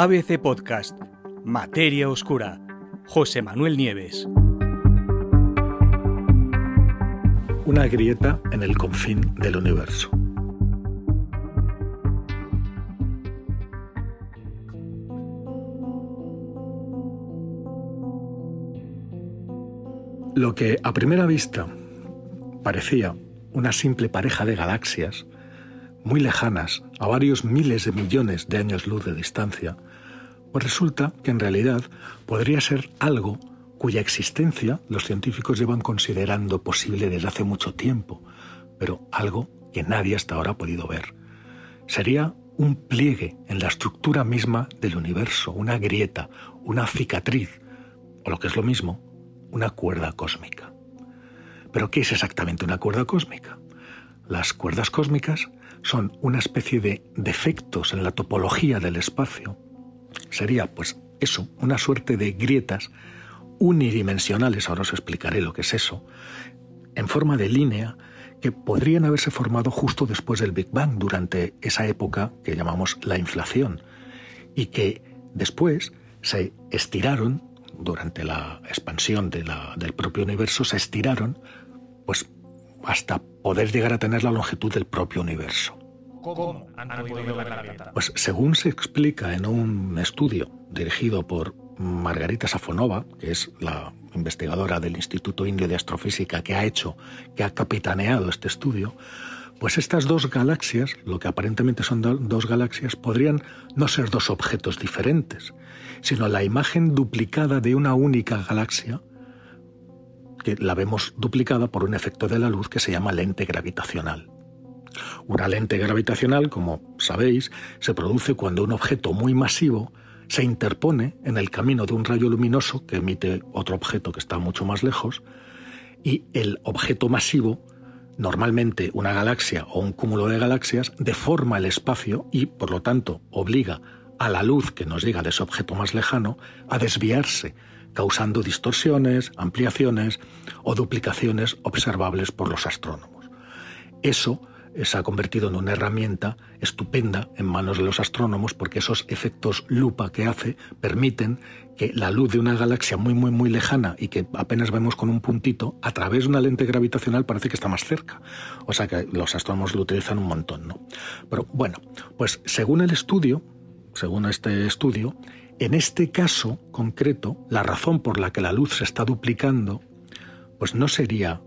ABC Podcast, Materia Oscura, José Manuel Nieves. Una grieta en el confín del universo. Lo que a primera vista parecía una simple pareja de galaxias, muy lejanas, a varios miles de millones de años luz de distancia, pues resulta que en realidad podría ser algo cuya existencia los científicos llevan considerando posible desde hace mucho tiempo, pero algo que nadie hasta ahora ha podido ver. Sería un pliegue en la estructura misma del universo, una grieta, una cicatriz, o lo que es lo mismo, una cuerda cósmica. ¿Pero qué es exactamente una cuerda cósmica? Las cuerdas cósmicas son una especie de defectos en la topología del espacio. Sería, pues, eso, una suerte de grietas unidimensionales, ahora os explicaré lo que es eso, en forma de línea que podrían haberse formado justo después del Big Bang, durante esa época que llamamos la inflación, y que después se estiraron, durante la expansión del propio universo, se estiraron, pues hasta poder llegar a tener la longitud del propio universo. ¿Cómo han podido ver Pues según se explica en un estudio dirigido por Margarita Safonova, que es la investigadora del Instituto Indio de Astrofísica que ha hecho, que ha capitaneado este estudio, pues estas dos galaxias, lo que aparentemente son dos galaxias, podrían no ser dos objetos diferentes, sino la imagen duplicada de una única galaxia la vemos duplicada por un efecto de la luz que se llama lente gravitacional. Una lente gravitacional, como sabéis, se produce cuando un objeto muy masivo se interpone en el camino de un rayo luminoso que emite otro objeto que está mucho más lejos y el objeto masivo, normalmente una galaxia o un cúmulo de galaxias, deforma el espacio y, por lo tanto, obliga a la luz que nos llega de ese objeto más lejano a desviarse causando distorsiones, ampliaciones o duplicaciones observables por los astrónomos. Eso se ha convertido en una herramienta estupenda en manos de los astrónomos porque esos efectos lupa que hace permiten que la luz de una galaxia muy muy muy lejana y que apenas vemos con un puntito, a través de una lente gravitacional parece que está más cerca. O sea que los astrónomos lo utilizan un montón, ¿no? Pero bueno, pues según el estudio, según este estudio, en este caso concreto, la razón por la que la luz se está duplicando, pues no sería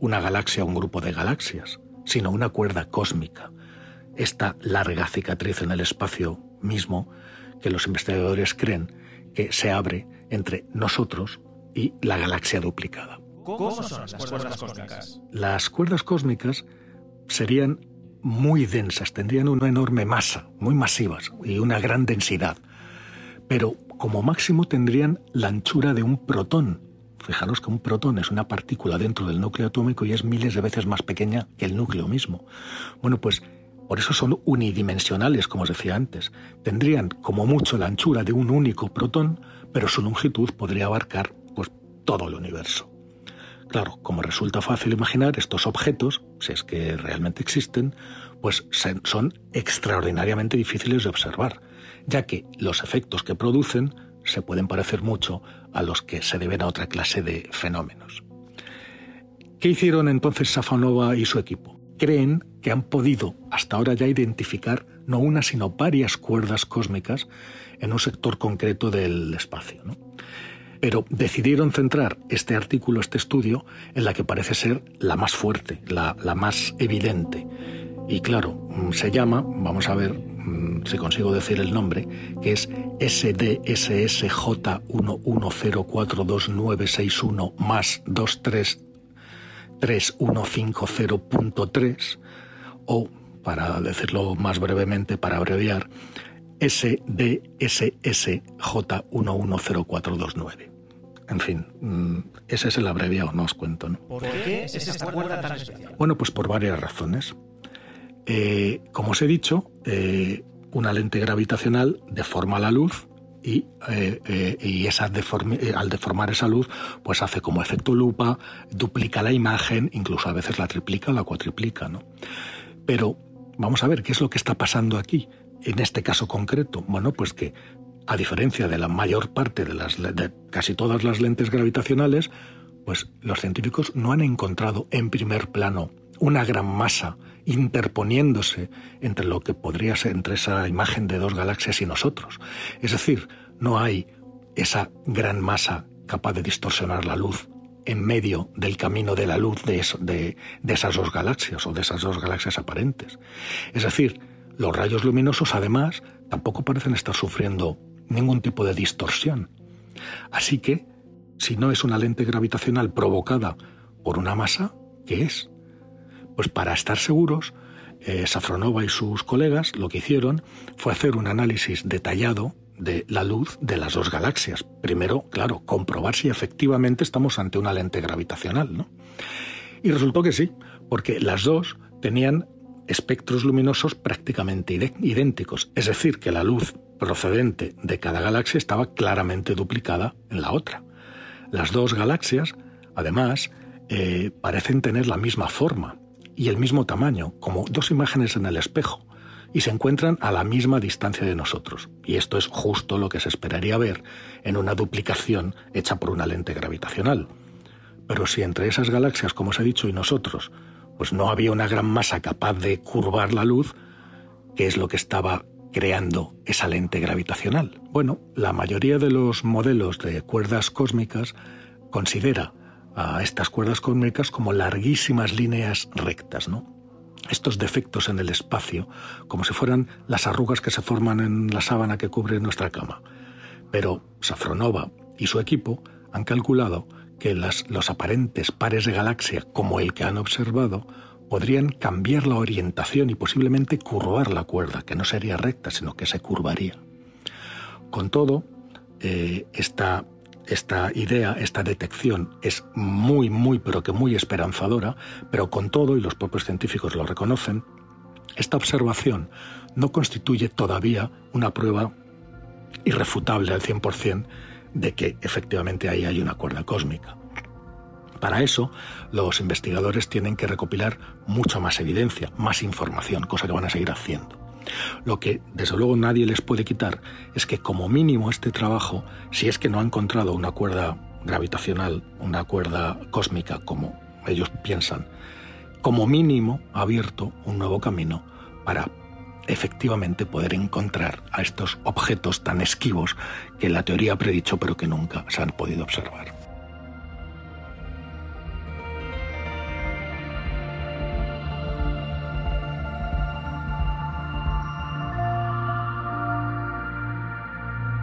una galaxia o un grupo de galaxias, sino una cuerda cósmica, esta larga cicatriz en el espacio mismo que los investigadores creen que se abre entre nosotros y la galaxia duplicada. ¿Cómo son las cuerdas cósmicas? Las cuerdas cósmicas serían muy densas, tendrían una enorme masa, muy masivas y una gran densidad pero como máximo tendrían la anchura de un protón. Fijaros que un protón es una partícula dentro del núcleo atómico y es miles de veces más pequeña que el núcleo mismo. Bueno, pues por eso son unidimensionales, como os decía antes. Tendrían como mucho la anchura de un único protón, pero su longitud podría abarcar pues todo el universo. Claro, como resulta fácil imaginar, estos objetos, si es que realmente existen, pues son extraordinariamente difíciles de observar ya que los efectos que producen se pueden parecer mucho a los que se deben a otra clase de fenómenos. ¿Qué hicieron entonces Safanova y su equipo? Creen que han podido hasta ahora ya identificar no una sino varias cuerdas cósmicas en un sector concreto del espacio. Pero decidieron centrar este artículo, este estudio, en la que parece ser la más fuerte, la, la más evidente. Y claro, se llama, vamos a ver, Mm, si consigo decir el nombre, que es SDSSJ11042961 más 2331150.3 o, para decirlo más brevemente, para abreviar, SDSSJ110429. En fin, mm, ese es el abreviado, no os cuento. ¿no? ¿Por qué es esta cuerda tan especial? Bueno, pues por varias razones. Eh, como os he dicho, eh, una lente gravitacional deforma la luz y, eh, esa al deformar esa luz, pues hace como efecto lupa, duplica la imagen, incluso a veces la triplica o la cuatriplica. ¿no? Pero vamos a ver qué es lo que está pasando aquí, en este caso concreto. Bueno, pues que a diferencia de la mayor parte de, las, casi todas las lentes gravitacionales, pues los científicos no han encontrado en primer plano una gran masa interponiéndose entre lo que podría ser entre esa imagen de dos galaxias y nosotros. Es decir, no hay esa gran masa capaz de distorsionar la luz en medio del camino de la luz de, esas dos galaxias o de esas dos galaxias aparentes. Es decir, los rayos luminosos además tampoco parecen estar sufriendo ningún tipo de distorsión. Así que si no es una lente gravitacional provocada por una masa, ¿qué es? Pues para estar seguros, eh, Safronova y sus colegas lo que hicieron fue hacer un análisis detallado de la luz de las dos galaxias. Primero, claro, comprobar si efectivamente estamos ante una lente gravitacional, ¿no? Y resultó que sí, porque las dos tenían espectros luminosos prácticamente idénticos, es decir, que la luz procedente de cada galaxia estaba claramente duplicada en la otra. Las dos galaxias, además, eh, parecen tener la misma forma y el mismo tamaño, como dos imágenes en el espejo, y se encuentran a la misma distancia de nosotros. Y esto es justo lo que se esperaría ver en una duplicación hecha por una lente gravitacional. Pero si entre esas galaxias, como os he dicho, y nosotros, pues no había una gran masa capaz de curvar la luz, ¿qué es lo que estaba creando esa lente gravitacional? Bueno, la mayoría de los modelos de cuerdas cósmicas considera a estas cuerdas cósmicas como larguísimas líneas rectas, ¿no? Estos defectos en el espacio, como si fueran las arrugas que se forman en la sábana que cubre nuestra cama. Pero Safronova y su equipo han calculado que los aparentes pares de galaxia, como el que han observado, podrían cambiar la orientación y posiblemente curvar la cuerda, que no sería recta, sino que se curvaría. Con todo, eh, esta, esta idea, esta detección es muy, muy, pero que muy esperanzadora, pero con todo, y los propios científicos lo reconocen, esta observación no constituye todavía una prueba irrefutable al 100% de que efectivamente ahí hay una cuerda cósmica. Para eso, los investigadores tienen que recopilar mucha más evidencia, más información, cosa que van a seguir haciendo. Lo que, desde luego, nadie les puede quitar es que, como mínimo, este trabajo, si es que no ha encontrado una cuerda gravitacional, una cuerda cósmica, como ellos piensan, como mínimo ha abierto un nuevo camino para efectivamente poder encontrar a estos objetos tan esquivos que la teoría ha predicho pero que nunca se han podido observar.